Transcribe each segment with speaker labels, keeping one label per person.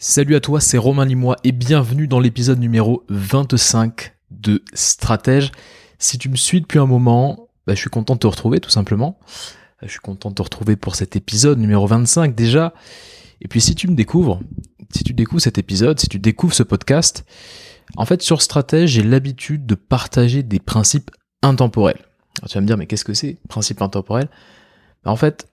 Speaker 1: Salut à toi, c'est Romain Limois et bienvenue dans l'épisode numéro 25 de Stratège. Si tu me suis depuis un moment, bah, je suis content de te retrouver tout simplement. Je suis content de te retrouver pour cet épisode numéro 25 déjà. Et puis si tu me découvres, si tu découvres cet épisode, si tu découvres ce podcast, en fait sur Stratège, j'ai l'habitude de partager des principes intemporels. Alors, tu vas me dire mais qu'est-ce que c'est, principe intemporel? Bah, En fait,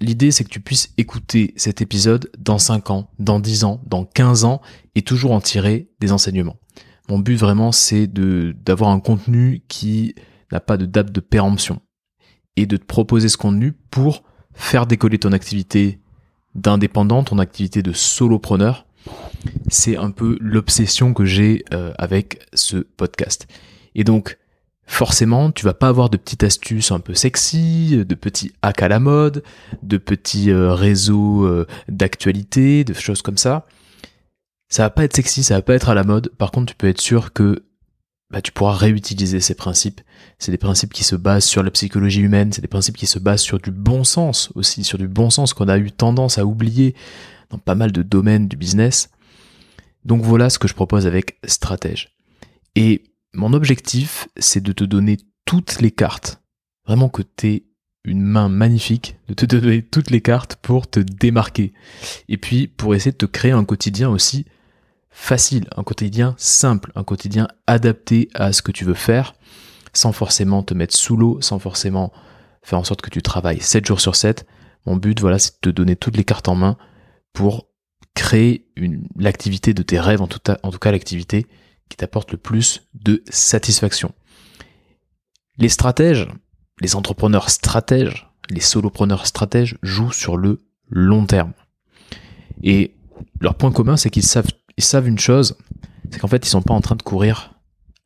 Speaker 1: L'idée, c'est que tu puisses écouter cet épisode dans 5 ans, dans 10 ans, dans 15 ans, et toujours en tirer des enseignements. Mon but vraiment, c'est de, d'avoir un contenu qui n'a pas de date de péremption. Et de te proposer ce contenu pour faire décoller ton activité d'indépendant, ton activité de solopreneur. C'est un peu l'obsession que j'ai euh, avec ce podcast. Et donc, forcément, tu vas pas avoir de petites astuces un peu sexy, de petits hacks à la mode, de petits euh, réseaux euh, d'actualité, de choses comme ça. Ça va pas être sexy, ça va pas être à la mode. Par contre, tu peux être sûr que bah, tu pourras réutiliser ces principes. C'est des principes qui se basent sur la psychologie humaine, c'est des principes qui se basent sur du bon sens aussi, sur du bon sens qu'on a eu tendance à oublier dans pas mal de domaines du business. Donc voilà ce que je propose avec Stratège. Et mon objectif, c'est de te donner toutes les cartes. Vraiment que tu aies une main magnifique, de te donner toutes les cartes pour te démarquer. Et puis pour essayer de te créer un quotidien aussi facile, un quotidien simple, un quotidien adapté à ce que tu veux faire, sans forcément te mettre sous l'eau, sans forcément faire en sorte que tu travailles 7 jours sur 7. Mon but, voilà, c'est de te donner toutes les cartes en main pour créer l'activité de tes rêves, en tout cas l'activité qui t'apporte le plus de satisfaction. Les stratèges, les entrepreneurs stratèges, les solopreneurs stratèges jouent sur le long terme. Et leur point commun, c'est qu'ils savent, une chose, c'est qu'en fait, ils sont pas en train de courir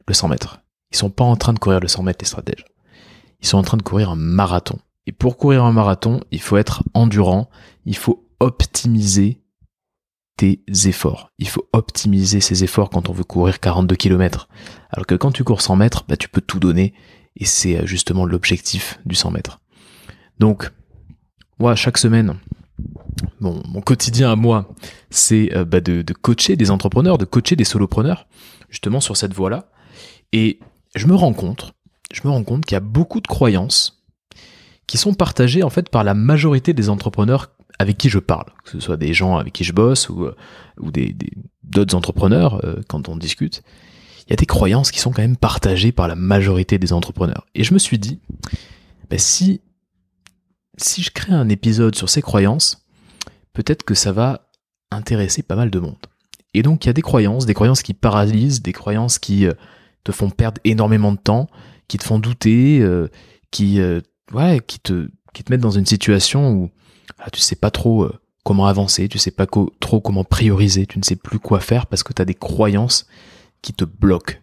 Speaker 1: le 100 mètres. Ils sont pas en train de courir le 100 mètres, les stratèges. Ils sont en train de courir un marathon. Et pour courir un marathon, il faut être endurant, il faut optimiser tes efforts. Il faut optimiser ses efforts quand on veut courir 42 km. Alors que quand tu cours 100 mètres, bah, tu peux tout donner et c'est euh, justement l'objectif du 100 mètres. Donc, moi, chaque semaine, mon, quotidien à moi, c'est euh, bah, de, de, coacher des entrepreneurs, de coacher des solopreneurs, justement sur cette voie-là. Et je me rends compte, je me rends compte qu'il y a beaucoup de croyances qui sont partagées en fait par la majorité des entrepreneurs avec qui je parle, que ce soit des gens avec qui je bosse ou, euh, des, d'autres entrepreneurs euh, quand on discute, il y a des croyances qui sont quand même partagées par la majorité des entrepreneurs. Et je me suis dit, ben si, si je crée un épisode sur ces croyances, peut-être que ça va intéresser pas mal de monde. Et donc il y a des croyances, des croyances qui paralysent, des croyances qui euh, te font perdre énormément de temps, qui te font douter, qui, ouais, qui te, qui te mettent dans une situation où ah, tu sais pas trop euh, comment avancer, tu sais pas trop comment prioriser, tu ne sais plus quoi faire parce que tu as des croyances qui te bloquent.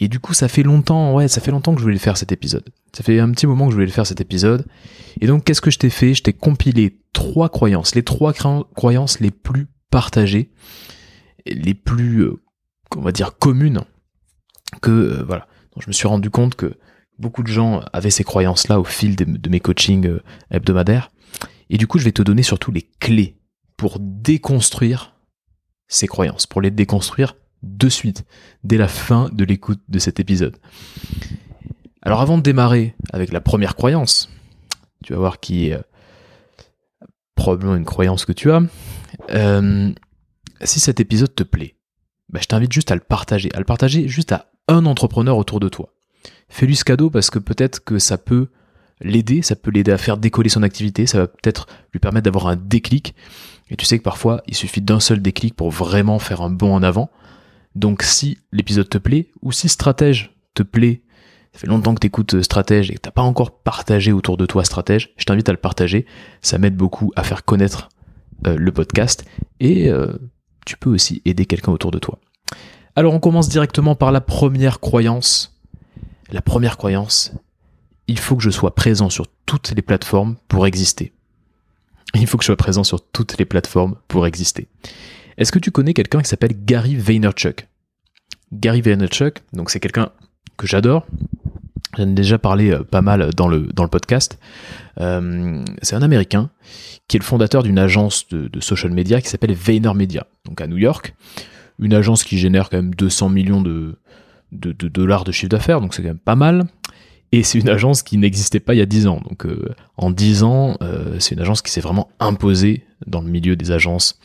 Speaker 1: Et du coup, ça fait longtemps, ouais, ça fait longtemps que je voulais faire cet épisode. Ça fait un petit moment que je voulais faire cet épisode. Et donc, qu'est-ce que je t'ai fait? Je t'ai compilé trois croyances, les trois croyances les plus partagées, les plus, euh, va dire, communes, que, euh, voilà. Je me suis rendu compte que beaucoup de gens avaient ces croyances-là au fil de mes coachings hebdomadaires. Et du coup, je vais te donner surtout les clés pour déconstruire ces croyances, pour les déconstruire de suite, dès la fin de l'écoute de cet épisode. Alors avant de démarrer avec la première croyance, tu vas voir qui est euh, probablement une croyance que tu as, euh, si cet épisode te plaît, bah, je t'invite juste à le partager, à le partager juste à un entrepreneur autour de toi. Fais-lui ce cadeau parce que peut-être que ça peut l'aider, ça peut l'aider à faire décoller son activité, ça va peut-être lui permettre d'avoir un déclic. Et tu sais que parfois, il suffit d'un seul déclic pour vraiment faire un bond en avant. Donc si l'épisode te plaît, ou si Stratège te plaît, ça fait longtemps que tu écoutes euh, Stratège et que t'as pas encore partagé autour de toi Stratège, je t'invite à le partager. Ça m'aide beaucoup à faire connaître euh, le podcast et euh, tu peux aussi aider quelqu'un autour de toi. Alors on commence directement par la première croyance. La première croyance, il faut que je sois présent sur toutes les plateformes pour exister. Il faut que je sois présent sur toutes les plateformes pour exister. Est-ce que tu connais quelqu'un qui s'appelle Gary Vaynerchuk? Gary Vaynerchuk, donc c'est quelqu'un que j'adore. J'en ai déjà parlé pas mal dans le, podcast. c'est un Américain qui est le fondateur d'une agence de, social media qui s'appelle VaynerMedia, donc à New York. Une agence qui génère quand même 200 millions de dollars de chiffre d'affaires, donc c'est quand même pas mal. Et c'est une agence qui n'existait pas il y a 10 ans. Donc euh, en 10 ans, euh, c'est une agence qui s'est vraiment imposée dans le milieu des agences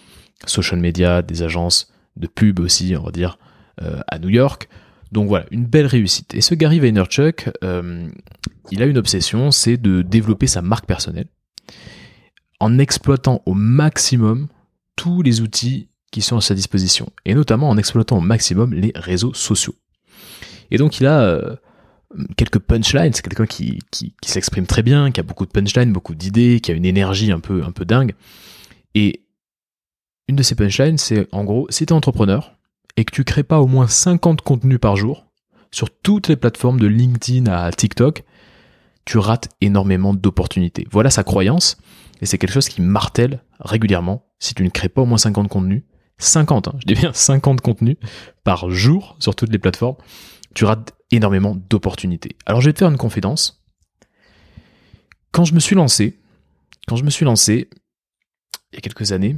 Speaker 1: social media, des agences de pub aussi, on va dire, euh, à New York. Donc voilà, une belle réussite. Et ce Gary Vaynerchuk, il a une obsession, c'est de développer sa marque personnelle en exploitant au maximum tous les outils qui sont à sa disposition, et notamment en exploitant au maximum les réseaux sociaux. Et donc il a quelques punchlines. C'est quelqu'un qui, qui, s'exprime très bien, qui a beaucoup de punchlines, beaucoup d'idées, qui a une énergie un peu, un peu dingue. Et une de ces punchlines, c'est en gros, si tu es entrepreneur et que tu crées pas au moins 50 contenus par jour sur toutes les plateformes de LinkedIn à TikTok, tu rates énormément d'opportunités. Voilà sa croyance, et c'est quelque chose qui martèle régulièrement. Si tu ne crées pas au moins 50 contenus, 50, hein, je dis bien 50 contenus par jour sur toutes les plateformes, tu rates énormément d'opportunités. Alors je vais te faire une confidence. Quand je me suis lancé, quand je me suis lancé, il y a quelques années,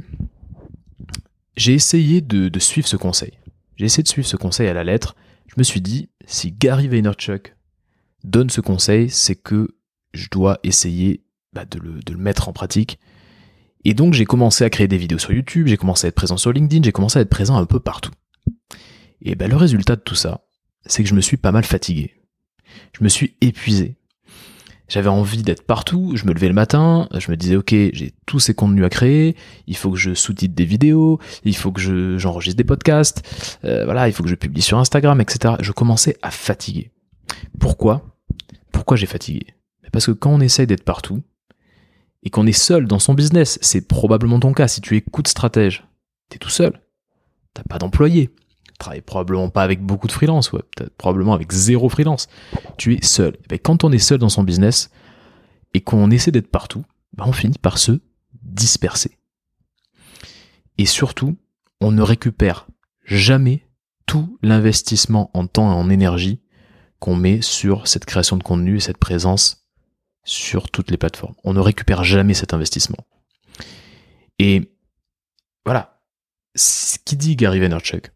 Speaker 1: j'ai essayé de, suivre ce conseil. J'ai essayé de suivre ce conseil à la lettre. Je me suis dit, si Gary Vaynerchuk donne ce conseil, c'est que je dois essayer bah, de, le, mettre en pratique. Et donc j'ai commencé à créer des vidéos sur YouTube, j'ai commencé à être présent sur LinkedIn, j'ai commencé à être présent un peu partout. Et bah, le résultat de tout ça, c'est que je me suis pas mal fatigué. Je me suis épuisé. J'avais envie d'être partout, je me levais le matin, je me disais ok, j'ai tous ces contenus à créer, il faut que je sous-titre des vidéos, il faut que j'enregistre des podcasts, euh, voilà, il faut que je publie sur Instagram, etc. Je commençais à fatiguer. Pourquoi? Pourquoi j'ai fatigué? Parce que quand on essaye d'être partout, et qu'on est seul dans son business, c'est probablement ton cas, si tu écoutes stratège, t'es tout seul, t'as pas d'employé, travailles probablement pas avec beaucoup de freelance, ouais, probablement avec zéro freelance. Tu es seul. Et ben, quand on est seul dans son business et qu'on essaie d'être partout, ben, on finit par se disperser. Et surtout, on ne récupère jamais tout l'investissement en temps et en énergie qu'on met sur cette création de contenu et cette présence sur toutes les plateformes. On ne récupère jamais cet investissement. Et voilà. Ce qui dit Gary Vaynerchuk,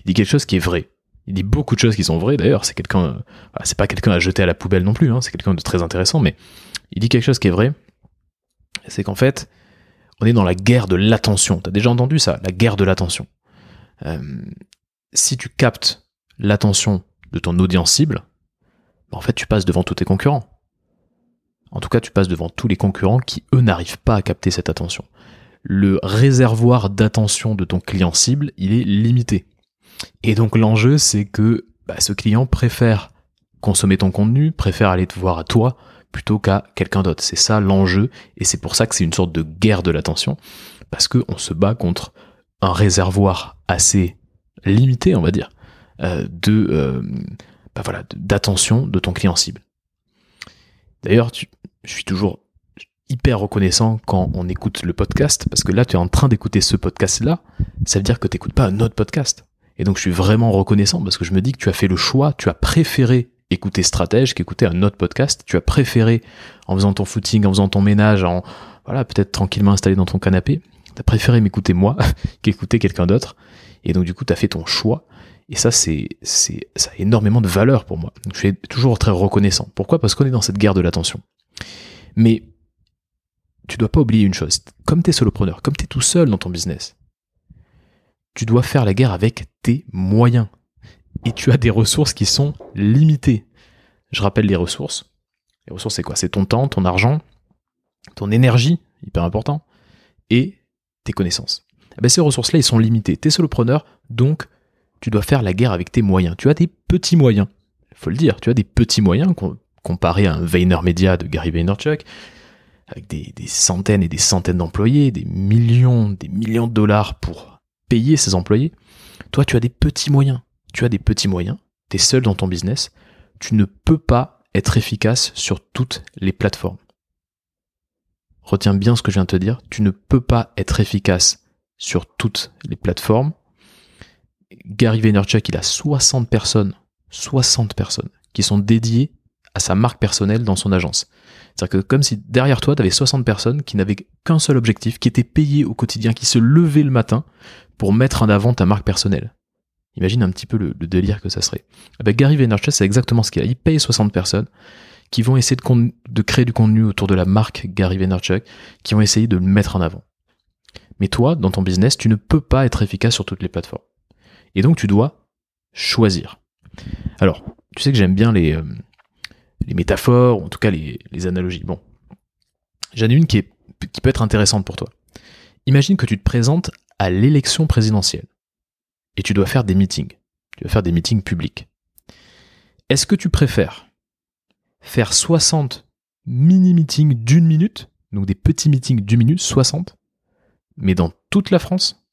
Speaker 1: il dit quelque chose qui est vrai. Il dit beaucoup de choses qui sont vraies d'ailleurs. C'est quelqu'un, c'est pas quelqu'un à jeter à la poubelle non plus. Hein. c'est quelqu'un de très intéressant, mais il dit quelque chose qui est vrai. C'est qu'en fait, on est dans la guerre de l'attention. T'as déjà entendu ça, la guerre de l'attention. Euh, si tu captes l'attention de ton audience cible, bah, en fait, tu passes devant tous tes concurrents. En tout cas, tu passes devant tous les concurrents qui, eux, n'arrivent pas à capter cette attention. Le réservoir d'attention de ton client cible, il est limité. Et donc l'enjeu, c'est que bah, ce client préfère consommer ton contenu, préfère aller te voir à toi plutôt qu'à quelqu'un d'autre. C'est ça l'enjeu, et c'est pour ça que c'est une sorte de guerre de l'attention, parce qu'on se bat contre un réservoir assez limité, on va dire, euh, de euh, bah voilà, d'attention de ton client cible. D'ailleurs, je suis toujours hyper reconnaissant quand on écoute le podcast, parce que là, tu es en train d'écouter ce podcast-là, ça veut dire que tu n'écoutes pas un autre podcast. Et donc je suis vraiment reconnaissant parce que je me dis que tu as fait le choix, tu as préféré écouter Stratège qu'écouter un autre podcast. Tu as préféré, en faisant ton footing, en faisant ton ménage, en voilà, peut-être tranquillement installé dans ton canapé, tu as préféré m'écouter moi qu'écouter quelqu'un d'autre. Et donc du coup, tu as fait ton choix. Et ça, c'est, c'est, ça a énormément de valeur pour moi. Donc je suis toujours très reconnaissant. Pourquoi? Parce qu'on est dans cette guerre de l'attention. Mais tu dois pas oublier une chose. Comme tu es solopreneur, comme tu es tout seul dans ton business, tu dois faire la guerre avec tes moyens. Et tu as des ressources qui sont limitées. Je rappelle les ressources. Les ressources, c'est quoi? C'est ton temps, ton argent, ton énergie, hyper important, et tes connaissances. Eh ben, ces ressources-là, ils sont limitées. Tu es solopreneur, donc tu dois faire la guerre avec tes moyens. Tu as des petits moyens. Il faut le dire, tu as des petits moyens comparé à un Media de Gary Vaynerchuk, avec des, des centaines et des centaines d'employés, des millions, des millions de dollars pour payer ses employés. Toi, tu as des petits moyens. Tu as des petits moyens. Tu es seul dans ton business. Tu ne peux pas être efficace sur toutes les plateformes. Retiens bien ce que je viens de te dire. Tu ne peux pas être efficace sur toutes les plateformes. Gary Vaynerchuk, il a 60 personnes 60 personnes qui sont dédiées à sa marque personnelle dans son agence. C'est-à-dire que comme si derrière toi, tu avais 60 personnes qui n'avaient qu'un seul objectif, qui étaient payées au quotidien, qui se levaient le matin pour mettre en avant ta marque personnelle. Imagine un petit peu le, délire que ça serait. Avec Gary Vaynerchuk, c'est exactement ce qu'il a. Il paye 60 personnes qui vont essayer de, de, créer du contenu autour de la marque Gary Vaynerchuk, qui vont essayer de le mettre en avant. Mais toi, dans ton business, tu ne peux pas être efficace sur toutes les plateformes. Et donc, tu dois choisir. Alors, tu sais que j'aime bien les, euh, les métaphores, ou en tout cas les, analogies. Bon, j'en ai une qui, est, qui peut être intéressante pour toi. Imagine que tu te présentes à l'élection présidentielle et tu dois faire des meetings. Tu dois faire des meetings publics. Est-ce que tu préfères faire 60 mini-meetings d'une minute, donc des petits meetings d'une minute, 60, mais dans toute la France?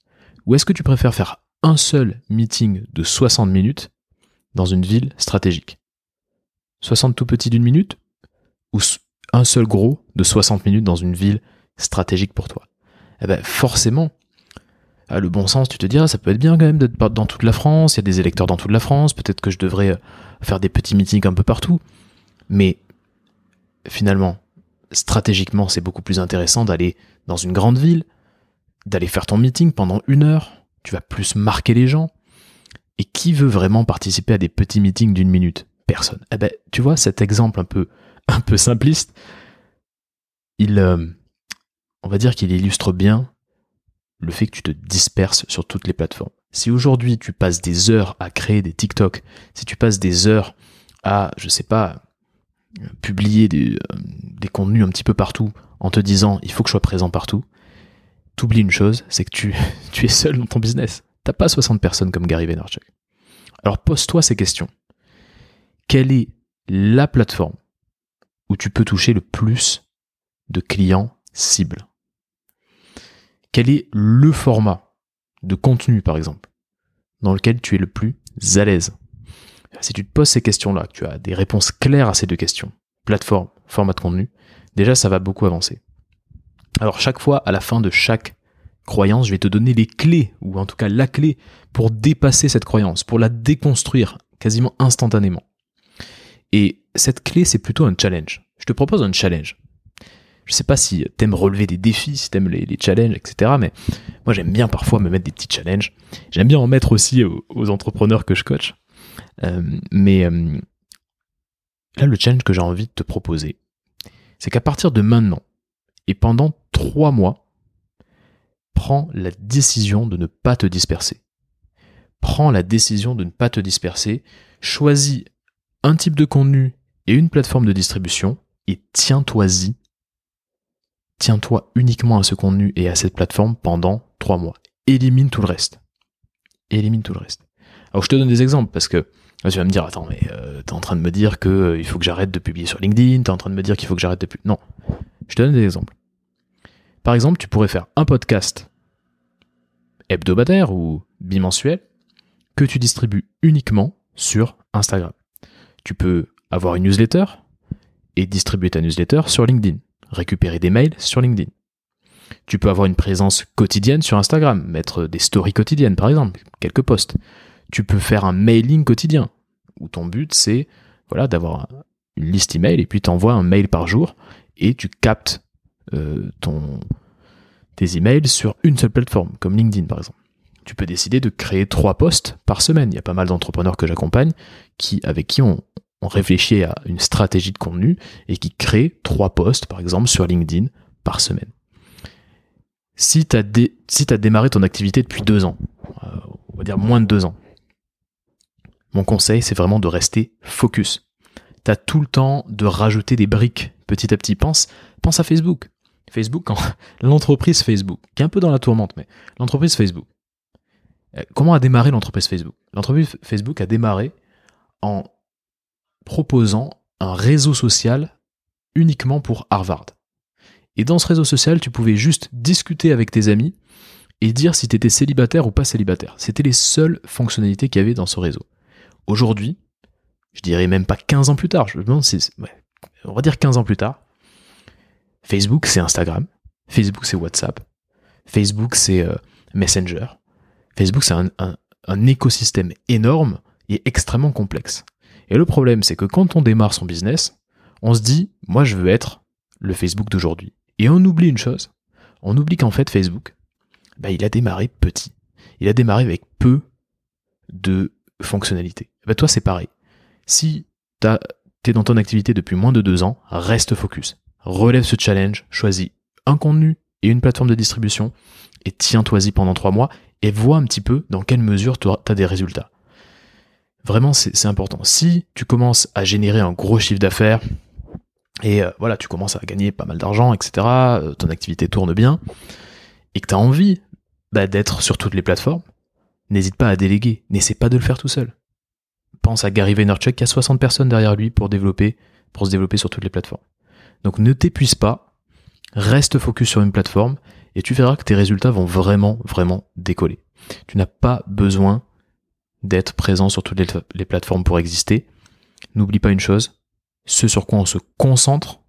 Speaker 1: Ou est-ce que tu préfères faire un seul meeting de 60 minutes dans une ville stratégique? 60 tout petits d'une minute? Ou un seul gros de 60 minutes dans une ville stratégique pour toi? Eh ben forcément, ah, le bon sens, tu te dis, ça peut être bien quand même d'être dans toute la France, il y a des électeurs dans toute la France, peut-être que je devrais euh, faire des petits meetings un peu partout. Mais finalement, stratégiquement, c'est beaucoup plus intéressant d'aller dans une grande ville, d'aller faire ton meeting pendant une heure, tu vas plus marquer les gens. Et qui veut vraiment participer à des petits meetings d'une minute? Personne. Eh ben, tu vois, cet exemple un peu, un peu simpliste, il, euh, on va dire qu'il illustre bien le fait que tu te disperses sur toutes les plateformes. Si aujourd'hui tu passes des heures à créer des TikTok, si tu passes des heures à, je sais pas, publier des, euh, des contenus un petit peu partout en te disant il faut que je sois présent partout, t'oublies une chose, c'est que tu, tu es seul dans ton business. T'as pas 60 personnes comme Gary Vaynerchuk. Alors pose-toi ces questions. Quelle est la plateforme où tu peux toucher le plus de clients cibles? Quel est le format de contenu, par exemple, dans lequel tu es le plus à l'aise? Si tu te poses ces questions-là, que tu as des réponses claires à ces deux questions, plateforme, format de contenu, déjà ça va beaucoup avancer. Alors chaque fois, à la fin de chaque croyance, je vais te donner les clés, ou en tout cas la clé, pour dépasser cette croyance, pour la déconstruire quasiment instantanément. Et cette clé, c'est plutôt un challenge. Je te propose un challenge. Je sais pas si t'aimes relever des défis, si t'aimes les, les challenges, etc. Mais moi, j'aime bien parfois me mettre des petits challenges. J'aime bien en mettre aussi aux, entrepreneurs que je coach. Euh, mais euh, là, le challenge que j'ai envie de te proposer, c'est qu'à partir de maintenant, et pendant trois mois, prends la décision de ne pas te disperser. Prends la décision de ne pas te disperser. Choisis un type de contenu et une plateforme de distribution et tiens-toi-y. Tiens-toi uniquement à ce contenu et à cette plateforme pendant trois mois. Élimine tout le reste. Élimine tout le reste. Alors je te donne des exemples parce que tu vas me dire attends mais euh, t'es en train de me dire que euh, faut que j'arrête de publier sur LinkedIn, t'es en train de me dire qu'il faut que j'arrête de publier. Non. Je te donne des exemples. Par exemple, tu pourrais faire un podcast hebdomadaire ou bimensuel que tu distribues uniquement sur Instagram. Tu peux avoir une newsletter et distribuer ta newsletter sur LinkedIn, récupérer des mails sur LinkedIn. Tu peux avoir une présence quotidienne sur Instagram, mettre des stories quotidiennes par exemple, quelques posts. Tu peux faire un mailing quotidien, où ton but c'est voilà, d'avoir une liste email et puis tu envoies un mail par jour et tu captes euh, ton, tes emails sur une seule plateforme, comme LinkedIn par exemple. Tu peux décider de créer trois posts par semaine. Il y a pas mal d'entrepreneurs que j'accompagne qui, avec qui on, réfléchit à une stratégie de contenu et qui créent trois posts, par exemple, sur LinkedIn par semaine. Si tu as démarré ton activité depuis deux ans, euh, on va dire moins de deux ans, mon conseil, c'est vraiment de rester focus. Tu as tout le temps de rajouter des briques petit à petit. Pense, pense à Facebook. Facebook, l'entreprise Facebook, qui est un peu dans la tourmente, mais l'entreprise Facebook. Euh, comment a démarré l'entreprise Facebook? L'entreprise Facebook a démarré en proposant un réseau social uniquement pour Harvard. Et dans ce réseau social, tu pouvais juste discuter avec tes amis et dire si tu étais célibataire ou pas célibataire. C'était les seules fonctionnalités qu'il y avait dans ce réseau. Aujourd'hui, je dirais même pas 15 ans plus tard, je on va dire 15 ans plus tard, Facebook, c'est Instagram. Facebook, c'est WhatsApp. Facebook, c'est euh, Messenger. Facebook, c'est un, écosystème énorme est extrêmement complexe. Et le problème, c'est que quand on démarre son business, on se dit, moi je veux être le Facebook d'aujourd'hui. Et on oublie une chose, on oublie qu'en fait Facebook, bah, il a démarré petit. Il a démarré avec peu de fonctionnalités. Bah, toi c'est pareil. Si tu es dans ton activité depuis moins de deux ans, reste focus. Relève ce challenge, choisis un contenu et une plateforme de distribution et tiens-toi-y pendant trois mois et vois un petit peu dans quelle mesure tu as des résultats. Vraiment, c'est important. Si tu commences à générer un gros chiffre d'affaires, et euh, voilà, tu commences à gagner pas mal d'argent, etc., euh, ton activité tourne bien, et que tu as envie bah, d'être sur toutes les plateformes, n'hésite pas à déléguer, n'essaie pas de le faire tout seul. Pense à Gary Vaynerchuk qui a 60 personnes derrière lui pour pour se développer sur toutes les plateformes. Donc ne t'épuise pas, reste focus sur une plateforme, et tu verras que tes résultats vont vraiment, vraiment décoller. Tu n'as pas besoin d'être présent sur toutes les, plateformes pour exister. N'oublie pas une chose, ce sur quoi on se concentre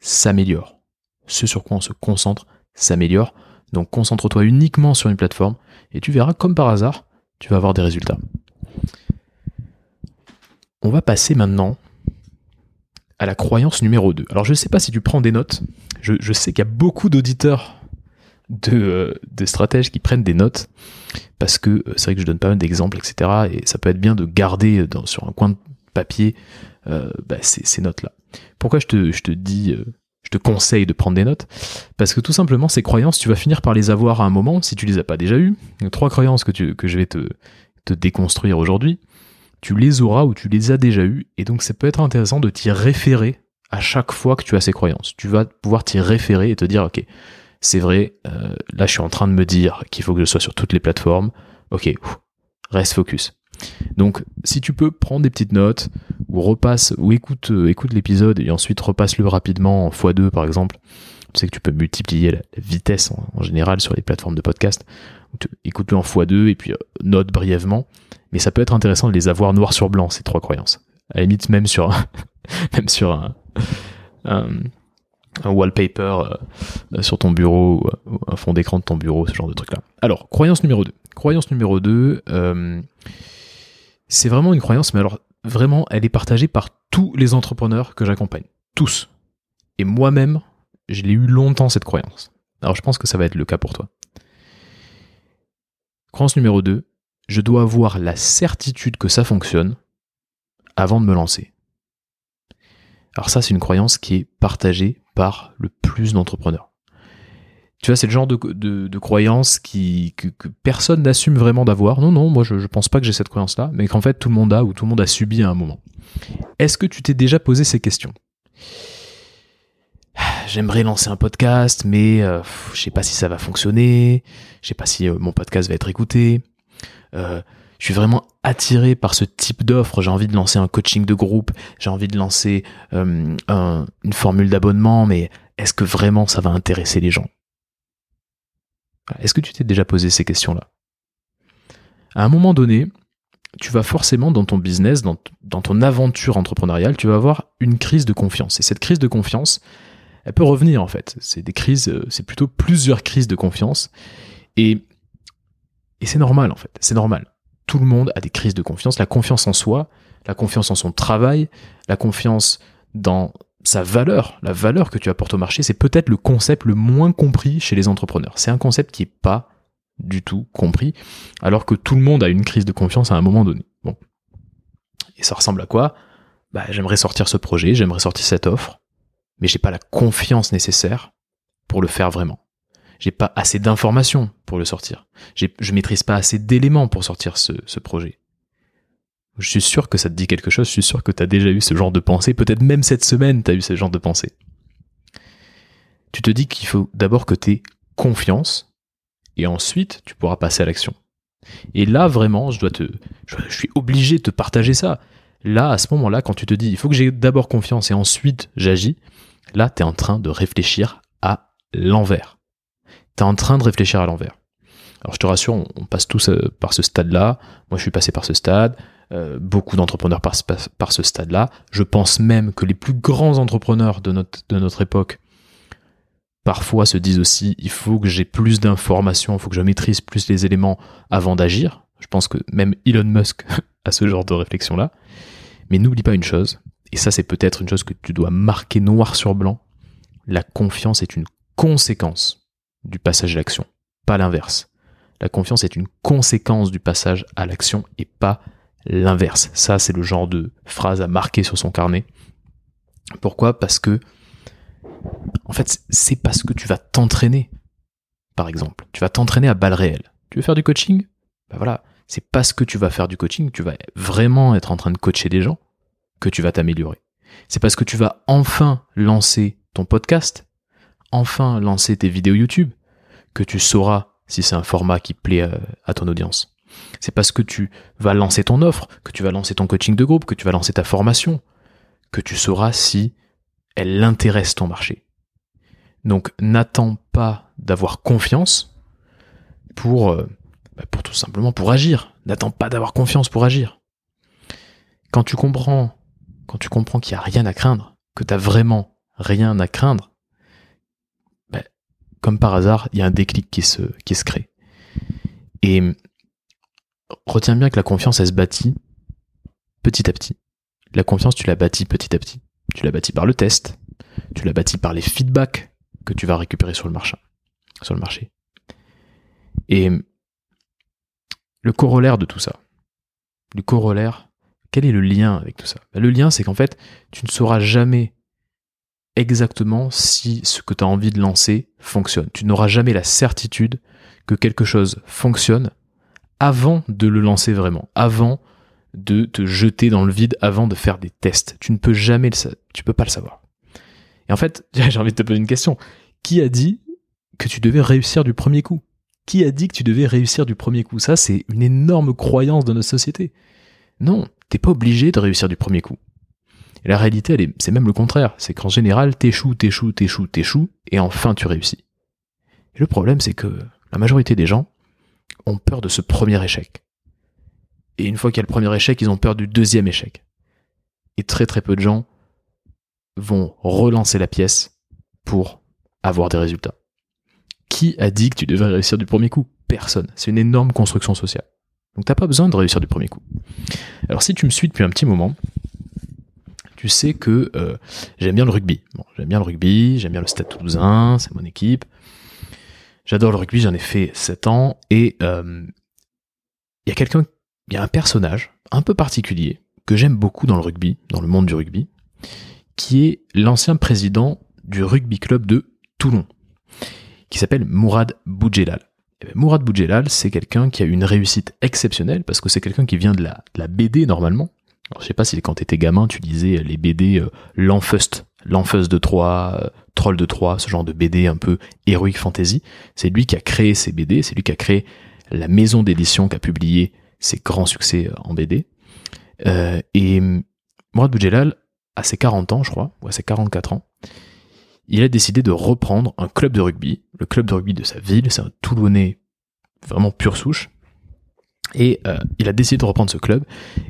Speaker 1: s'améliore. Ce sur quoi on se concentre s'améliore. Donc concentre-toi uniquement sur une plateforme et tu verras comme par hasard, tu vas avoir des résultats. On va passer maintenant à la croyance numéro 2. Alors je ne sais pas si tu prends des notes, je, je sais qu'il y a beaucoup d'auditeurs de, de stratèges qui prennent des notes parce que euh, c'est vrai que je donne pas mal d'exemples, etc. Et ça peut être bien de garder dans, sur un coin de papier euh, bah, ces, notes-là. Pourquoi je te, je te dis, euh, je te conseille de prendre des notes? Parce que tout simplement, ces croyances, tu vas finir par les avoir à un moment si tu les as pas déjà eues. trois croyances que, tu, que je vais te, te déconstruire aujourd'hui. Tu les auras ou tu les as déjà eues. Et donc, ça peut être intéressant de t'y référer à chaque fois que tu as ces croyances. Tu vas pouvoir t'y référer et te dire, ok, c'est vrai, euh, là je suis en train de me dire qu'il faut que je sois sur toutes les plateformes. Ok, reste focus. Donc si tu peux prendre des petites notes ou repasse ou écoute euh, l'épisode et ensuite repasse-le rapidement en x2 par exemple. Tu sais que tu peux multiplier la, vitesse en, général sur les plateformes de podcast. Écoute-le en x2 et puis euh, note brièvement. Mais ça peut être intéressant de les avoir noir sur blanc ces trois croyances. À la limite même sur même sur un wallpaper euh, sur ton bureau, ou un fond d'écran de ton bureau, ce genre de truc-là. Alors, croyance numéro 2. Croyance numéro 2, euh, c'est vraiment une croyance, mais alors vraiment, elle est partagée par tous les entrepreneurs que j'accompagne. Tous. Et moi-même, je l'ai eu longtemps cette croyance. Alors je pense que ça va être le cas pour toi. Croyance numéro 2, je dois avoir la certitude que ça fonctionne avant de me lancer. Alors ça, c'est une croyance qui est partagée par le plus d'entrepreneurs. Tu vois, c'est le genre de, de, qui, que, personne n'assume vraiment d'avoir. Non, non, moi je ne pense pas que j'ai cette croyance-là, mais qu'en fait tout le monde a ou tout le monde a subi à un moment. Est-ce que tu t'es déjà posé ces questions? J'aimerais lancer un podcast, mais je euh, je sais pas si ça va fonctionner, je sais pas si euh, mon podcast va être écouté. Euh, je suis vraiment attiré par ce type d'offre. J'ai envie de lancer un coaching de groupe, j'ai envie de lancer euh, une formule d'abonnement, mais est-ce que vraiment ça va intéresser les gens? Est-ce que tu t'es déjà posé ces questions-là? À un moment donné, tu vas forcément dans ton business, dans, dans ton aventure entrepreneuriale, tu vas avoir une crise de confiance. Et cette crise de confiance, elle peut revenir en fait. C'est des crises, euh, c'est plutôt plusieurs crises de confiance. Et, et c'est normal en fait, c'est normal tout le monde a des crises de confiance. La confiance en soi, la confiance en son travail, la confiance dans sa valeur, la valeur que tu apportes au marché, c'est peut-être le concept le moins compris chez les entrepreneurs. C'est un concept qui est pas du tout compris, alors que tout le monde a une crise de confiance à un moment donné. Bon. Et ça ressemble à quoi? Bah, J'aimerais sortir ce projet, j'aimerais sortir cette offre, mais j'ai pas la confiance nécessaire pour le faire vraiment j'ai pas assez d'informations pour le sortir. Je maîtrise pas assez d'éléments pour sortir ce, projet. Je suis sûr que ça te dit quelque chose, je suis sûr que tu as déjà eu ce genre de pensée, peut-être même cette semaine tu as eu ce genre de pensée. Tu te dis qu'il faut d'abord que tu aies confiance, et ensuite tu pourras passer à l'action. Et là vraiment, je dois te, je, suis obligé de te partager ça. Là, à ce moment-là, quand tu te dis, il faut que j'ai d'abord confiance et ensuite j'agis, là, tu es en train de réfléchir à l'envers tu es en train de réfléchir à l'envers. Alors je te rassure, on, passe tous euh, par ce stade-là. Moi, je suis passé par ce stade. Euh, beaucoup d'entrepreneurs passent par, ce stade-là. Je pense même que les plus grands entrepreneurs de notre, de notre époque parfois se disent aussi il faut que j'ai plus d'informations, il faut que je maîtrise plus les éléments avant d'agir. Je pense que même Elon Musk à ce genre de réflexion-là. Mais n'oublie pas une chose, et ça c'est peut-être une chose que tu dois marquer noir sur blanc, la confiance est une conséquence du passage à l'action, pas l'inverse. La confiance est une conséquence du passage à l'action et pas l'inverse. Ça, c'est le genre de phrase à marquer sur son carnet. Pourquoi? Parce que, en fait, c'est parce que tu vas t'entraîner. Par exemple, tu vas t'entraîner à balles réelles. Tu veux faire du coaching? Ben voilà, c'est parce que tu vas faire du coaching, tu vas vraiment être en train de coacher des gens, que tu vas t'améliorer. C'est parce que tu vas enfin lancer ton podcast, enfin lancer tes vidéos YouTube, que tu sauras si c'est un format qui plaît euh, à, ton audience. C'est parce que tu vas lancer ton offre, que tu vas lancer ton coaching de groupe, que tu vas lancer ta formation, que tu sauras si elle intéresse ton marché. Donc n'attends pas d'avoir confiance pour, euh, bah, pour tout simplement pour agir. N'attends pas d'avoir confiance pour agir. Quand tu comprends, quand tu comprends qu'il n'y a rien à craindre, que tu n'as vraiment rien à craindre, comme par hasard, il y a un déclic qui se, qui crée. Et retiens bien que la confiance, elle se bâtit petit à petit. La confiance, tu la bâtis petit à petit. Tu la bâtis par le test, tu la bâtis par les feedbacks que tu vas récupérer sur le marché. Sur le marché. Et le corollaire de tout ça, le corollaire, quel est le lien avec tout ça? Ben, Le lien, c'est qu'en fait, tu ne sauras jamais exactement si ce que tu as envie de lancer fonctionne. Tu n'auras jamais la certitude que quelque chose fonctionne avant de le lancer vraiment, avant de te jeter dans le vide, avant de faire des tests. Tu ne peux jamais le tu peux pas le savoir. Et en fait, j'ai envie de te poser une question. Qui a dit que tu devais réussir du premier coup? Qui a dit que tu devais réussir du premier coup? Ça, c'est une énorme croyance de notre société. Non, t'es pas obligé de réussir du premier coup. La réalité, c'est même le contraire. C'est qu'en général, t'échoues, t'échoues, t'échoues, t'échoues, et enfin tu réussis. Et le problème, c'est que la majorité des gens ont peur de ce premier échec. Et une fois qu'il y a le premier échec, ils ont peur du deuxième échec. Et très très peu de gens vont relancer la pièce pour avoir des résultats. Qui a dit que tu devais réussir du premier coup? Personne. C'est une énorme construction sociale. Donc t'as pas besoin de réussir du premier coup. Alors si tu me suis depuis un petit moment, tu sais que euh, j'aime bien le rugby. Bon, j'aime bien le rugby, j'aime bien le Stade Toulousain, c'est mon équipe. J'adore le rugby, j'en ai fait 7 ans et euh, il y a quelqu'un, il y a un personnage un peu particulier que j'aime beaucoup dans le rugby, dans le monde du rugby, qui est l'ancien président du rugby club de Toulon, qui s'appelle Mourad Boudjelal. Eh ben, Mourad Boudjelal, c'est quelqu'un qui a une réussite exceptionnelle parce que c'est quelqu'un qui vient de la, de la BD normalement, alors, je sais pas si quand t'étais gamin, tu lisais les BD euh, L'Enfust, L'Enfust de Troie, euh, Troll de Troie, ce genre de BD un peu heroic fantasy. C'est lui qui a créé ces BD, c'est lui qui a créé la maison d'édition qui a publié ses grands succès euh, en BD. Euh, et Mourad Boudjelal, à ses 40 ans, je crois, ou à ses 44 ans, il a décidé de reprendre un club de rugby, le club de rugby de sa ville, c'est un Toulonnais vraiment pure souche, et euh, il a décidé de reprendre ce club.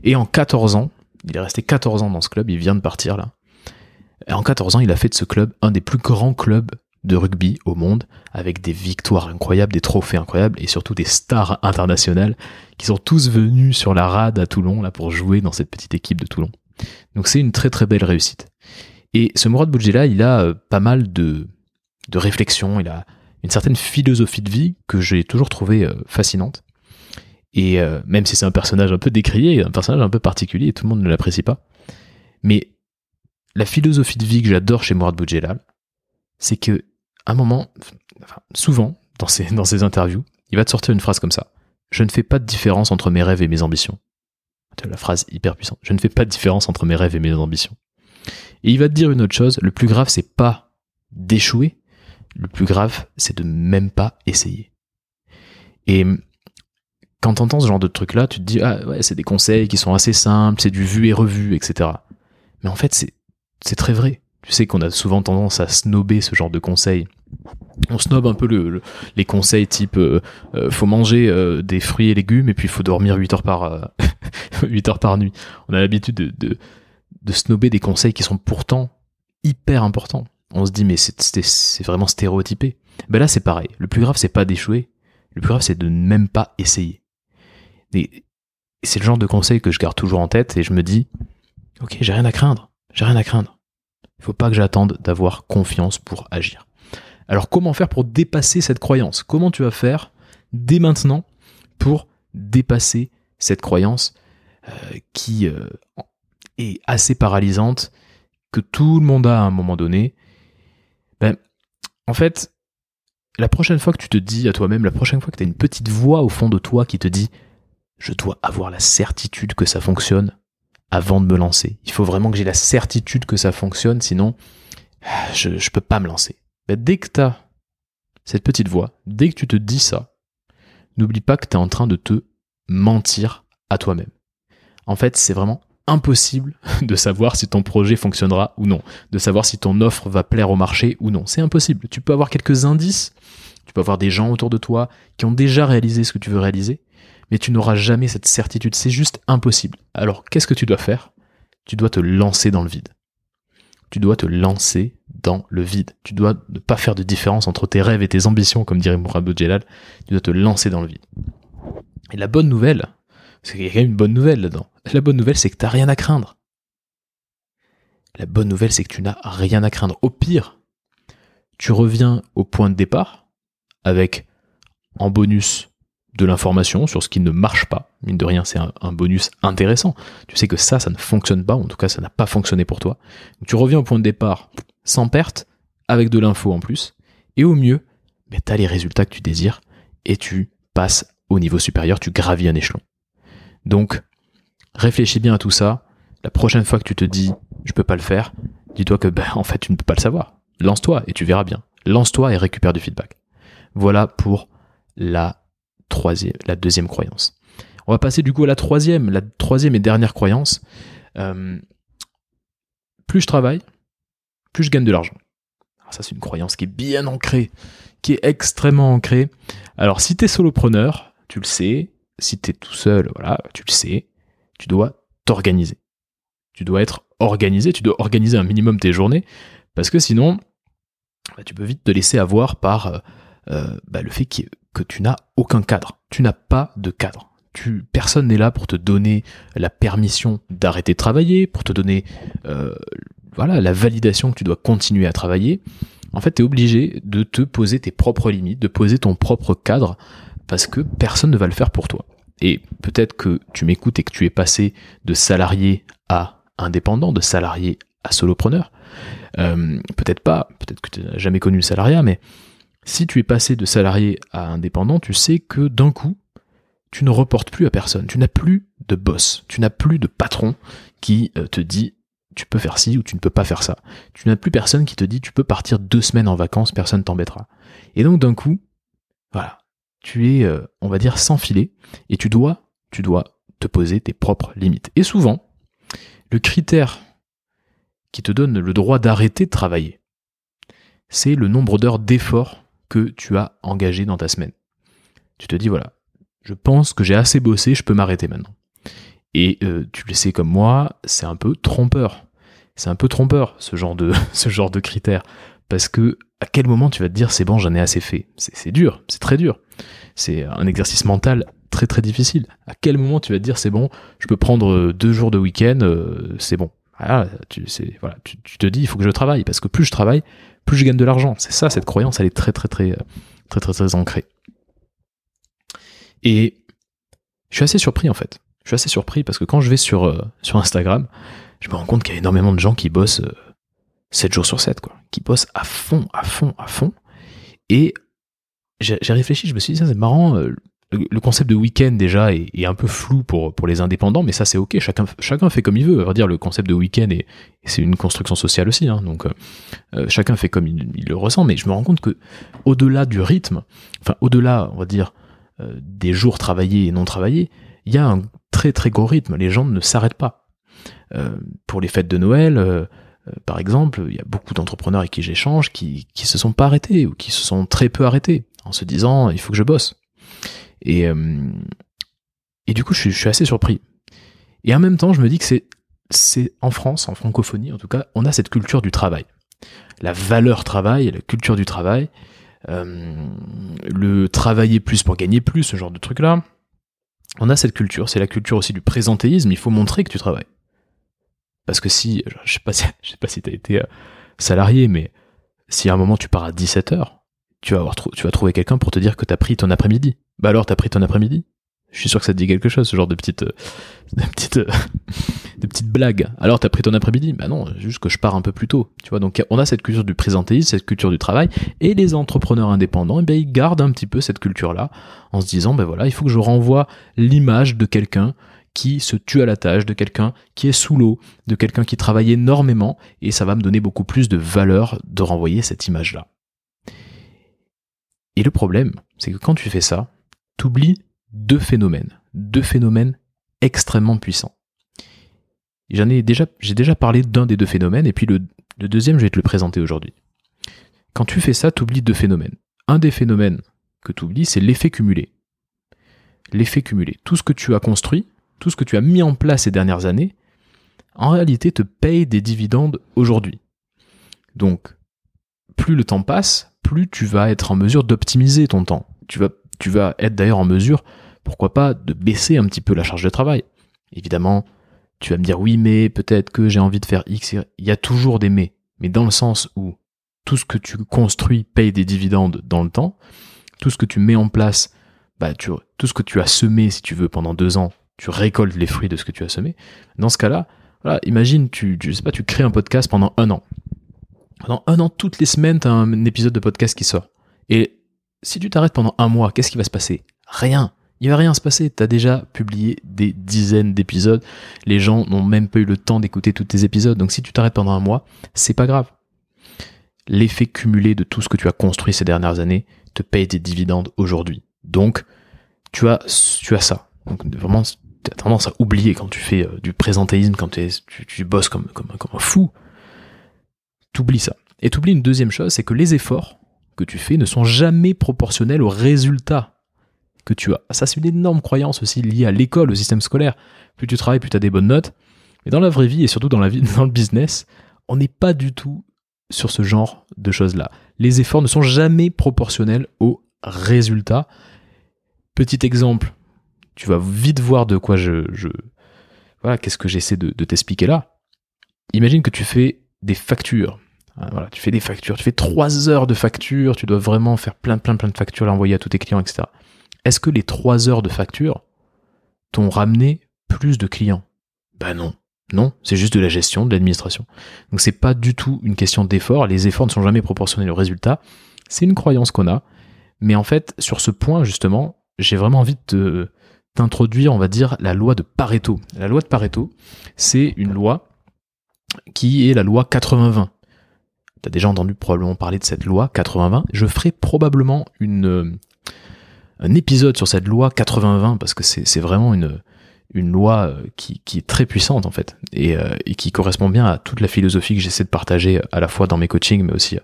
Speaker 1: Et en 14 ans, il est resté 14 ans dans ce club, il vient de partir là. Et en 14 ans, il a fait de ce club un des plus grands clubs de rugby au monde, avec des victoires incroyables, des trophées incroyables, et surtout des stars internationales qui sont tous venus sur la rade à Toulon là pour jouer dans cette petite équipe de Toulon. Donc c'est une très très belle réussite. Et ce Mourad Boudjela, il a euh, pas mal de, de réflexions, il a une certaine philosophie de vie que j'ai toujours trouvée euh, fascinante. Et euh, même si c'est un personnage un peu décrié, un personnage un peu particulier, tout le monde ne l'apprécie pas. Mais la philosophie de vie que j'adore chez Mourad Boudjelal, c'est que un moment, souvent, dans ses, dans ses interviews, il va te sortir une phrase comme ça. Je ne fais pas de différence entre mes rêves et mes ambitions. La phrase hyper puissante. Je ne fais pas de différence entre mes rêves et mes ambitions. Et il va te dire une autre chose. Le plus grave, c'est pas d'échouer. Le plus grave, c'est de même pas essayer. Et quand t'entends ce genre de truc là, tu te dis ah ouais, c'est des conseils qui sont assez simples, c'est du vu et revu, etc. Mais en fait, c'est c'est très vrai. Tu sais qu'on a souvent tendance à snober ce genre de conseils. On snobe un peu le, les conseils type euh, euh, faut manger euh, des fruits et légumes et puis faut dormir 8 heures par 8 heures par nuit. On a l'habitude de, de, de snober des conseils qui sont pourtant hyper importants. On se dit mais c'est vraiment stéréotypé. Ben là c'est pareil. Le plus grave c'est pas d'échouer. Le plus grave c'est de ne même pas essayer. Et c'est le genre de conseil que je garde toujours en tête et je me dis, ok, j'ai rien à craindre, j'ai rien à craindre. Il faut pas que j'attende d'avoir confiance pour agir. Alors comment faire pour dépasser cette croyance? Comment tu vas faire dès maintenant pour dépasser cette croyance euh, qui euh, est assez paralysante, que tout le monde a à un moment donné? Ben, En fait, la prochaine fois que tu te dis à toi-même, la prochaine fois que tu as une petite voix au fond de toi qui te dit je dois avoir la certitude que ça fonctionne avant de me lancer. Il faut vraiment que j'ai la certitude que ça fonctionne, sinon je ne peux pas me lancer. Ben, dès que tu as cette petite voix, dès que tu te dis ça, n'oublie pas que tu es en train de te mentir à toi-même. En fait, c'est vraiment impossible de savoir si ton projet fonctionnera ou non, de savoir si ton offre va plaire au marché ou non. C'est impossible. Tu peux avoir quelques indices, tu peux avoir des gens autour de toi qui ont déjà réalisé ce que tu veux réaliser, mais tu n'auras jamais cette certitude. C'est juste impossible. Alors, qu'est-ce que tu dois faire? Tu dois te lancer dans le vide. Tu dois te lancer dans le vide. Tu dois ne pas faire de différence entre tes rêves et tes ambitions, comme dirait Mourabou Djelal. Tu dois te lancer dans le vide. Et la bonne nouvelle, c'est qu'il y a quand même une bonne nouvelle là-dedans. La bonne nouvelle, c'est que tu n'as rien à craindre. La bonne nouvelle, c'est que tu n'as rien à craindre. Au pire, tu reviens au point de départ avec en bonus de l'information sur ce qui ne marche pas. Mine de rien, c'est un, bonus intéressant. Tu sais que ça, ça ne fonctionne pas, en tout cas, ça n'a pas fonctionné pour toi. tu reviens au point de départ sans perte, avec de l'info en plus, et au mieux, ben, tu as les résultats que tu désires, et tu passes au niveau supérieur, tu gravis un échelon. Donc, réfléchis bien à tout ça. La prochaine fois que tu te dis je peux pas le faire, dis-toi que ben, en fait tu ne peux pas le savoir. Lance-toi et tu verras bien. Lance-toi et récupère du feedback. Voilà pour la troisième, la deuxième croyance. On va passer du coup à la troisième, la troisième et dernière croyance. Euh, plus je travaille, plus je gagne de l'argent. ça c'est une croyance qui est bien ancrée, qui est extrêmement ancrée. Alors si tu es solopreneur, tu le sais, si tu es tout seul, voilà, tu le sais, tu dois t'organiser. Tu dois être organisé, tu dois organiser un minimum tes journées, parce que sinon, bah, tu peux vite te laisser avoir par euh, euh, bah, le fait que, tu n'as aucun cadre. Tu n'as pas de cadre. Personne n'est là pour te donner la permission d'arrêter de travailler, pour te donner euh, voilà, la validation que tu dois continuer à travailler. En fait, tu es obligé de te poser tes propres limites, de poser ton propre cadre parce que personne ne va le faire pour toi. Et peut-être que tu m'écoutes et que tu es passé de salarié à indépendant, de salarié à solopreneur. Euh, peut-être pas, peut-être que tu n'as jamais connu le salariat, mais si tu es passé de salarié à indépendant, tu sais que d'un coup, tu ne reportes plus à personne. Tu n'as plus de boss, tu n'as plus de patron qui euh, te dit tu peux faire ci ou tu ne peux pas faire ça. Tu n'as plus personne qui te dit tu peux partir deux semaines en vacances, personne t'embêtera. Et donc d'un coup, voilà, tu es, euh, on va dire, sans filet, et tu dois, tu dois te poser tes propres limites. Et souvent, le critère qui te donne le droit d'arrêter de travailler, c'est le nombre d'heures d'effort que tu as engagé dans ta semaine. Tu te dis, voilà, je pense que j'ai assez bossé, je peux m'arrêter maintenant. Et euh, tu le sais comme moi, c'est un peu trompeur. C'est un peu trompeur, ce genre de, ce genre de critère. Parce que à quel moment tu vas te dire c'est bon, j'en ai assez fait? C'est dur, c'est très dur. C'est un exercice mental très très difficile. À quel moment tu vas te dire c'est bon, je peux prendre euh, deux jours de week-end, euh, c'est bon? Voilà, tu, voilà, tu, te dis il faut que je travaille parce que plus je travaille, plus je gagne de l'argent. C'est ça, cette croyance, elle est très très très très très très, ancrée. Et je suis assez surpris en fait. Je suis assez surpris parce que quand je vais sur, euh, Instagram, je me rends compte qu'il y a énormément de gens qui bossent 7 jours sur 7, quoi, qui bossent à fond, à fond, à fond. Et j'ai réfléchi, je me suis dit, c'est marrant, euh, le, concept de week-end déjà est, un peu flou pour, pour les indépendants, mais ça c'est ok, chacun, chacun fait comme il veut. dire, le concept de week-end, et c'est une construction sociale aussi, hein, donc euh, euh, chacun fait comme il, le ressent, mais je me rends compte que au-delà du rythme, enfin au-delà, on va dire, des jours travaillés et non travaillés, il y a un très très gros rythme, les gens ne s'arrêtent pas. pour les fêtes de Noël, euh, par exemple, il y a beaucoup d'entrepreneurs avec qui j'échange qui, qui se sont pas arrêtés ou qui se sont très peu arrêtés en se disant il faut que je bosse. Et, euh, et du coup, je suis, assez surpris. Et en même temps, je me dis que c'est, c'est en France, en francophonie en tout cas, on a cette culture du travail. La valeur travail, la culture du travail, euh, le travailler plus pour gagner plus, ce genre de truc-là. on a cette culture, c'est la culture aussi du présentéisme, il faut montrer que tu travailles. Parce que si, je sais pas si, je sais pas été euh, salarié, mais si à un moment tu pars à 17h, tu vas, avoir, tu vas trouver quelqu'un pour te dire que t'as pris ton après-midi. Bah alors, t'as pris ton après-midi? Je suis sûr que ça te dit quelque chose, ce genre de petite, euh, de petite, euh, de petites blagues. Alors, t'as pris ton après-midi? Bah non, juste que je pars un peu plus tôt. Tu vois, donc on a cette culture du présentéisme, cette culture du travail, et les entrepreneurs indépendants, eh bien, ils gardent un petit peu cette culture-là, en se disant, ben voilà, il faut que je renvoie l'image de quelqu'un qui se tue à la tâche, de quelqu'un qui est sous l'eau, de quelqu'un qui travaille énormément, et ça va me donner beaucoup plus de valeur de renvoyer cette image-là. Et le problème, c'est que quand tu fais ça, tu oublies deux phénomènes, deux phénomènes extrêmement puissants. J'en ai déjà, j'ai déjà parlé d'un des deux phénomènes, et puis le, le deuxième, je vais te le présenter aujourd'hui. Quand tu fais ça, tu oublies deux phénomènes. Un des phénomènes que tu oublies, c'est l'effet cumulé. L'effet cumulé. Tout ce que tu as construit, tout ce que tu as mis en place ces dernières années, en réalité te paye des dividendes aujourd'hui. Donc, plus le temps passe, plus tu vas être en mesure d'optimiser ton temps. Tu vas, être d'ailleurs en mesure, pourquoi pas, de baisser un petit peu la charge de travail. Évidemment, tu vas me dire oui, mais peut-être que j'ai envie de faire X. Il y a toujours des mais. Mais dans le sens où tout ce que tu construis paye des dividendes dans le temps, tout ce que tu mets en place, bah, tout ce que tu as semé, si tu veux, pendant deux ans, tu récoltes les fruits de ce que tu as semé. Dans ce cas-là, voilà, imagine, tu, sais pas, tu crées un podcast pendant un an. Pendant un an, toutes les semaines, tu as un épisode de podcast qui sort. Et si tu t'arrêtes pendant un mois, qu'est-ce qui va se passer? Rien. Il va rien se passer. Tu as déjà publié des dizaines d'épisodes. Les gens n'ont même pas eu le temps d'écouter tous tes épisodes. Donc si tu t'arrêtes pendant un mois, c'est pas grave. L'effet cumulé de tout ce que tu as construit ces dernières années te paye des dividendes aujourd'hui. Donc, tu as, tu ça. Vraiment, tu as tendance à oublier quand tu fais euh, du présentéisme, quand tu, bosses comme un fou t'oublies ça. Et t'oublies une deuxième chose, c'est que les efforts que tu fais ne sont jamais proportionnels aux résultats que tu as. Ça, c'est une énorme croyance aussi liée à l'école, au système scolaire. Plus tu travailles, plus tu as des bonnes notes. Mais dans la vraie vie et surtout dans la vie, dans le business, on n'est pas du tout sur ce genre de choses-là. Les efforts ne sont jamais proportionnels aux résultats. Petit exemple, tu vas vite voir de quoi je, voilà, qu'est-ce que j'essaie de t'expliquer là. Imagine que tu fais des factures voilà, tu fais des factures, tu fais trois heures de factures, tu dois vraiment faire plein, plein, plein de factures, l'envoyer à tous tes clients, etc. Est-ce que les trois heures de facture t'ont ramené plus de clients? Ben non. Non, c'est juste de la gestion, de l'administration. Donc c'est pas du tout une question d'effort. Les efforts ne sont jamais proportionnels au résultat. C'est une croyance qu'on a. Mais en fait, sur ce point, justement, j'ai vraiment envie de t'introduire, on va dire, la loi de Pareto. La loi de Pareto, c'est une loi qui est la loi 80-20. Tu as déjà entendu probablement parler de cette loi 80-20. Je ferai probablement une, euh, un épisode sur cette loi 80-20 parce que c'est vraiment une, une loi euh, qui, qui, est très puissante en fait et, euh, et, qui correspond bien à toute la philosophie que j'essaie de partager à la fois dans mes coachings mais aussi,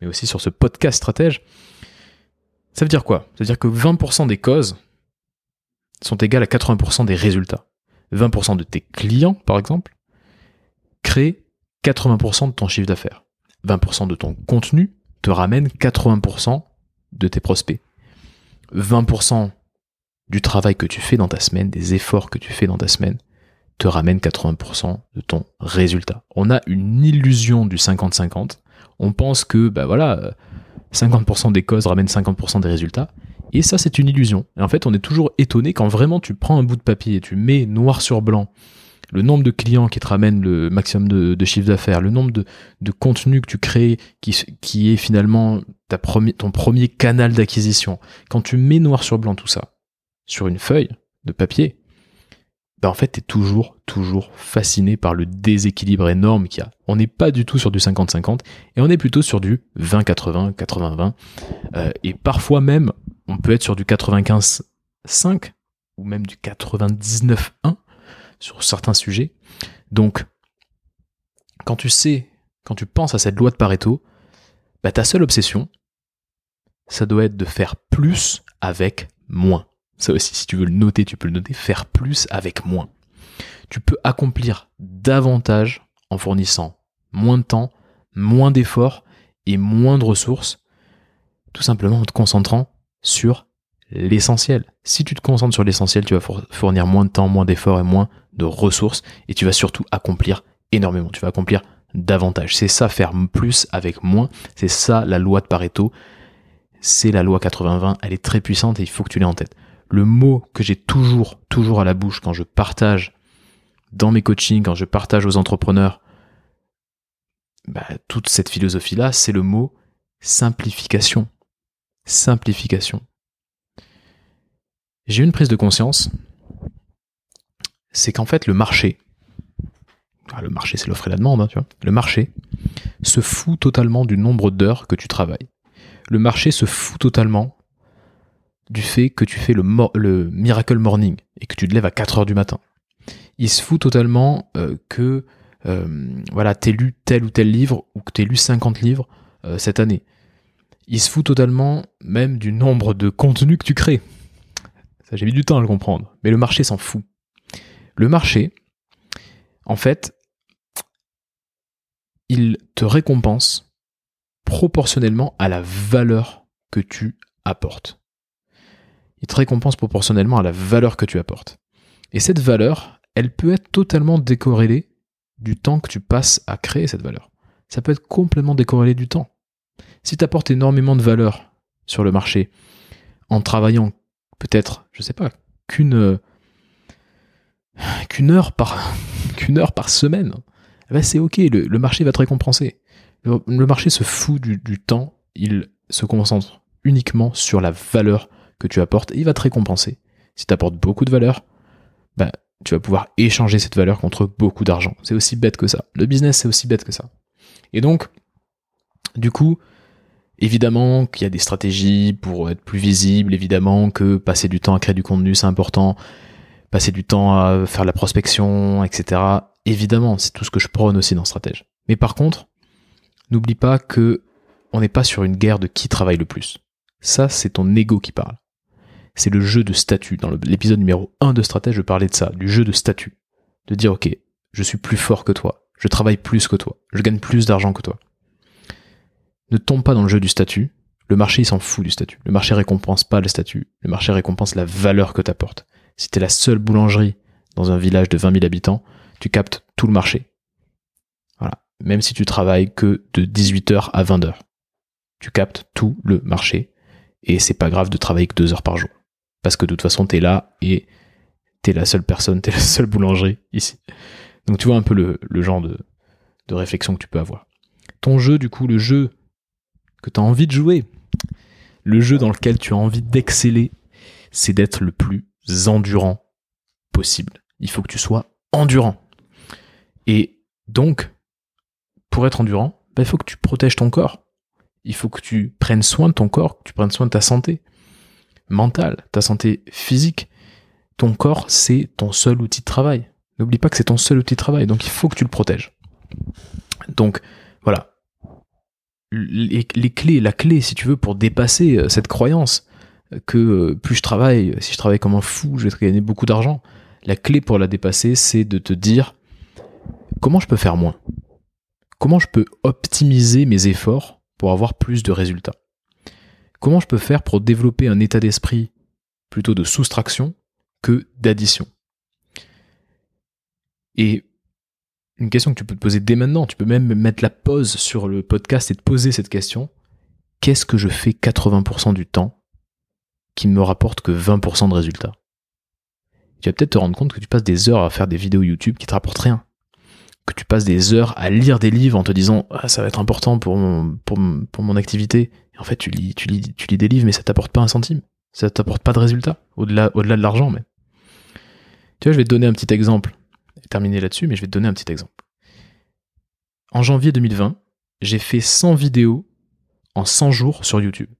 Speaker 1: mais aussi sur ce podcast stratège. Ça veut dire quoi? Ça veut dire que 20% des causes sont égales à 80% des résultats. 20% de tes clients, par exemple, créent 80% de ton chiffre d'affaires. 20% de ton contenu te ramène 80% de tes prospects. 20% du travail que tu fais dans ta semaine, des efforts que tu fais dans ta semaine, te ramène 80% de ton résultat. On a une illusion du 50-50. On pense que, bah voilà, 50% des causes ramènent 50% des résultats. Et ça, c'est une illusion. Et en fait, on est toujours étonné quand vraiment tu prends un bout de papier et tu mets noir sur blanc le nombre de clients qui te ramènent le maximum de, chiffre d'affaires, le nombre de, de contenus que tu crées qui, qui est finalement ta ton premier canal d'acquisition, quand tu mets noir sur blanc tout ça sur une feuille de papier, ben en fait, tu es toujours, toujours fasciné par le déséquilibre énorme qu'il y a. On n'est pas du tout sur du 50-50 et on est plutôt sur du 20-80, 80-20. Euh, et parfois même, on peut être sur du 95-5 ou même du 99-1 sur certains sujets. Donc, quand tu sais, quand tu penses à cette loi de Pareto, bah, ta seule obsession, ça doit être de faire plus avec moins. Ça aussi, si tu veux le noter, tu peux le noter, faire plus avec moins. Tu peux accomplir davantage en fournissant moins de temps, moins d'efforts et moins de ressources, tout simplement en te concentrant sur l'essentiel. Si tu te concentres sur l'essentiel, tu vas fournir moins de temps, moins d'efforts et moins de ressources et tu vas surtout accomplir énormément. Tu vas accomplir davantage. C'est ça, faire plus avec moins. C'est ça la loi de Pareto. C'est la loi 80-20. Elle est très puissante et il faut que tu l'aies en tête. Le mot que j'ai toujours, toujours à la bouche quand je partage dans mes coachings, quand je partage aux entrepreneurs bah, toute cette philosophie-là, c'est le mot simplification. Simplification. J'ai eu une prise de conscience, c'est qu'en fait le marché, ah, le marché c'est l'offre et la demande, hein, tu le marché se fout totalement du nombre d'heures que tu travailles. Le marché se fout totalement du fait que tu fais le, le miracle morning et que tu te lèves à 4 heures du matin. Il se fout totalement euh, que euh, voilà, lu tel ou tel livre ou que t'aies lu 50 livres euh, cette année. Il se fout totalement même du nombre de contenus que tu crées. Ça, j'ai mis du temps à le comprendre. Mais le marché s'en fout. Le marché, en fait, il te récompense proportionnellement à la valeur que tu apportes. Il te récompense proportionnellement à la valeur que tu apportes. Et cette valeur, elle peut être totalement décorrélée du temps que tu passes à créer cette valeur. Ça peut être complètement décorrélé du temps. Si tu apportes énormément de valeur sur le marché en travaillant peut-être, je sais pas, qu'une qu'une heure par semaine, eh ben c'est ok, le, marché va te récompenser. Le, marché se fout du, temps, il se concentre uniquement sur la valeur que tu apportes et il va te récompenser. Si tu apportes beaucoup de valeur, bah, tu vas pouvoir échanger cette valeur contre beaucoup d'argent. C'est aussi bête que ça. Le business, c'est aussi bête que ça. Et donc, du coup, évidemment qu'il y a des stratégies pour être plus visible, évidemment que passer du temps à créer du contenu, c'est important, passer du temps à faire la prospection, etc. Évidemment, c'est tout ce que je prône aussi dans Stratège. Mais par contre, n'oublie pas que on n'est pas sur une guerre de qui travaille le plus. Ça, c'est ton ego qui parle c'est le jeu de statut. Dans l'épisode numéro 1 de Stratège, je parlais de ça, du jeu de statut. De dire, ok, je suis plus fort que toi, je travaille plus que toi, je gagne plus d'argent que toi. Ne tombe pas dans le jeu du statut. Le marché, il s'en fout du statut. Le marché récompense pas le statut. Le marché récompense la valeur que tu apportes. Si tu es la seule boulangerie dans un village de 20 000 habitants, tu captes tout le marché. Voilà. Même si tu travailles que de 18h à 20h. Tu captes tout le marché. Et c'est pas grave de travailler que 2 heures par jour parce que de toute façon, t'es là et t'es la seule personne, t'es la seule boulangerie ici. Donc tu vois un peu le, genre de, de, réflexion que tu peux avoir. Ton jeu, du coup, le jeu que tu as envie de jouer, le jeu dans lequel tu as envie d'exceller, c'est d'être le plus endurant possible. Il faut que tu sois endurant. Et donc, pour être endurant, bah, il faut que tu protèges ton corps. Il faut que tu prennes soin de ton corps, que tu prennes soin de ta santé mentale, ta santé physique. Ton corps, c'est ton seul outil de travail. N'oublie pas que c'est ton seul outil de travail, donc il faut que tu le protèges. Donc voilà. Les, clés, la clé, si tu veux, pour dépasser euh, cette croyance que euh, plus je travaille, si je travaille comme un fou, je vais gagner beaucoup d'argent. La clé pour la dépasser, c'est de te dire comment je peux faire moins? Comment je peux optimiser mes efforts pour avoir plus de résultats? Comment je peux faire pour développer un état d'esprit plutôt de soustraction que d'addition? Et une question que tu peux te poser dès maintenant, tu peux même mettre la pause sur le podcast et te poser cette question. Qu'est-ce que je fais 80% du temps qui ne me rapporte que 20% de résultats Tu vas peut-être te rendre compte que tu passes des heures à faire des vidéos YouTube qui te rapportent rien. Que tu passes des heures à lire des livres en te disant ah, ça va être important pour pour, pour mon activité en fait, tu lis, tu lis, tu lis des livres, mais ça t'apporte pas un centime. Ça t'apporte pas de résultat, au-delà, au-delà de l'argent, mais. Tu vois, je vais te donner un petit exemple. Terminer là-dessus, mais je vais te donner un petit exemple. En janvier 2020, j'ai fait 100 vidéos en 100 jours sur YouTube.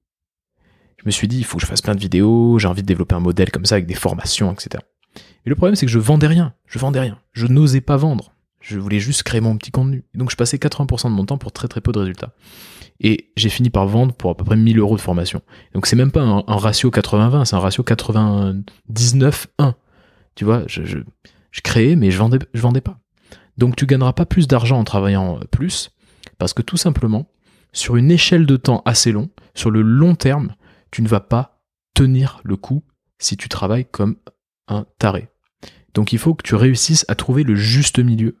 Speaker 1: Je me suis dit, il faut que je fasse plein de vidéos, j'ai envie de développer un modèle comme ça avec des formations, etc. Et le problème, c'est que je vendais rien. Je vendais rien. Je n'osais pas vendre. Je voulais juste créer mon petit contenu. donc, je passais 80% de mon temps pour très très peu de résultats et j'ai fini par vendre pour à peu près 1000 euros de formation. Donc c'est même pas un, ratio 80-20, c'est un ratio 99-1. Tu vois, je, je, créais, mais je vendais, je vendais pas. Donc tu gagneras pas plus d'argent en travaillant plus, parce que tout simplement, sur une échelle de temps assez long, sur le long terme, tu ne vas pas tenir le coup si tu travailles comme un taré. Donc il faut que tu réussisses à trouver le juste milieu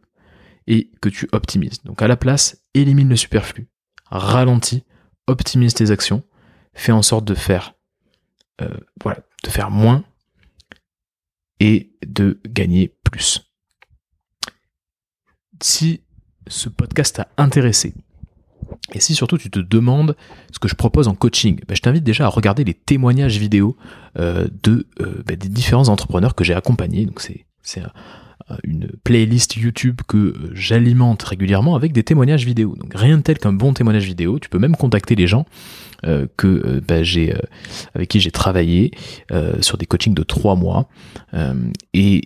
Speaker 1: et que tu optimises. Donc à la place, élimine le superflu, ralentis, optimise tes actions, fais en sorte de faire, euh, moins et de gagner plus. Si ce podcast t'a intéressé, et si surtout tu te demandes ce que je propose en coaching, ben, je t'invite déjà à regarder les témoignages vidéo euh, de, euh, ben, des différents entrepreneurs que j'ai accompagnés. Donc c'est, une playlist YouTube que j'alimente régulièrement avec des témoignages vidéo. Donc rien de tel qu'un bon témoignage vidéo. Tu peux même contacter les gens euh, j'ai, avec qui j'ai travaillé sur des coachings de trois mois. et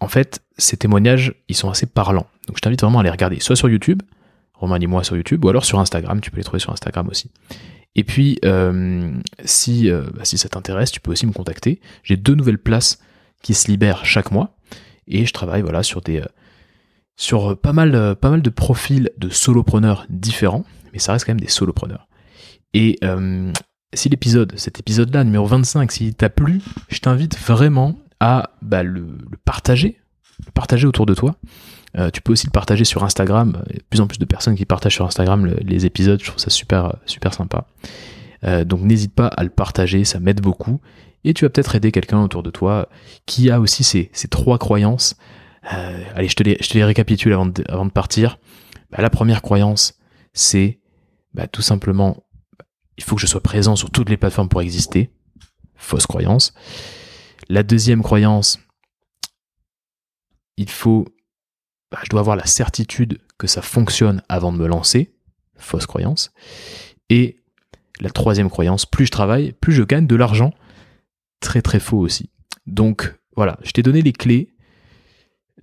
Speaker 1: en fait, ces témoignages, ils sont assez parlants. Donc je t'invite vraiment à les regarder, soit sur YouTube, Romain moi sur YouTube, ou alors sur Instagram, tu peux les trouver sur Instagram aussi. Et puis, euh, si, euh, bah, si ça t'intéresse, tu peux aussi me contacter. J'ai deux nouvelles places qui se libèrent chaque mois, et je travaille sur des euh, sur pas mal de profils de solopreneurs différents, mais ça reste quand même des solopreneurs. Et si l'épisode, cet épisode-là, numéro 25, s'il t'a plu, je t'invite vraiment à bah, le, le partager, le partager autour de toi. Euh, tu peux aussi le partager sur Instagram. Il y a de plus en plus de personnes qui partagent sur Instagram les épisodes. Je trouve ça super, super sympa. Euh, donc n'hésite pas à le partager, ça m'aide beaucoup. Et tu vas peut-être aider quelqu'un autour de toi qui a aussi ces, ces trois croyances. Euh, allez, je te, les, je te les récapitule avant de, avant de partir. Bah, la première croyance, c'est bah, tout simplement, il faut que je sois présent sur toutes les plateformes pour exister. Fausse croyance. La deuxième croyance, il faut bah, je dois avoir la certitude que ça fonctionne avant de me lancer. Fausse croyance. Et la troisième croyance, plus je travaille, plus je gagne de l'argent. Très très faux aussi. Donc voilà, je t'ai donné les clés.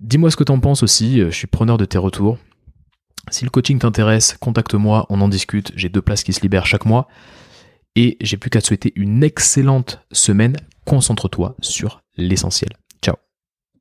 Speaker 1: Dis-moi ce que t'en penses aussi, je suis preneur de tes retours. Si le coaching t'intéresse, contacte-moi, on en discute. J'ai deux places qui se libèrent chaque mois. Et j'ai plus qu'à te souhaiter une excellente semaine. Concentre-toi sur l'essentiel.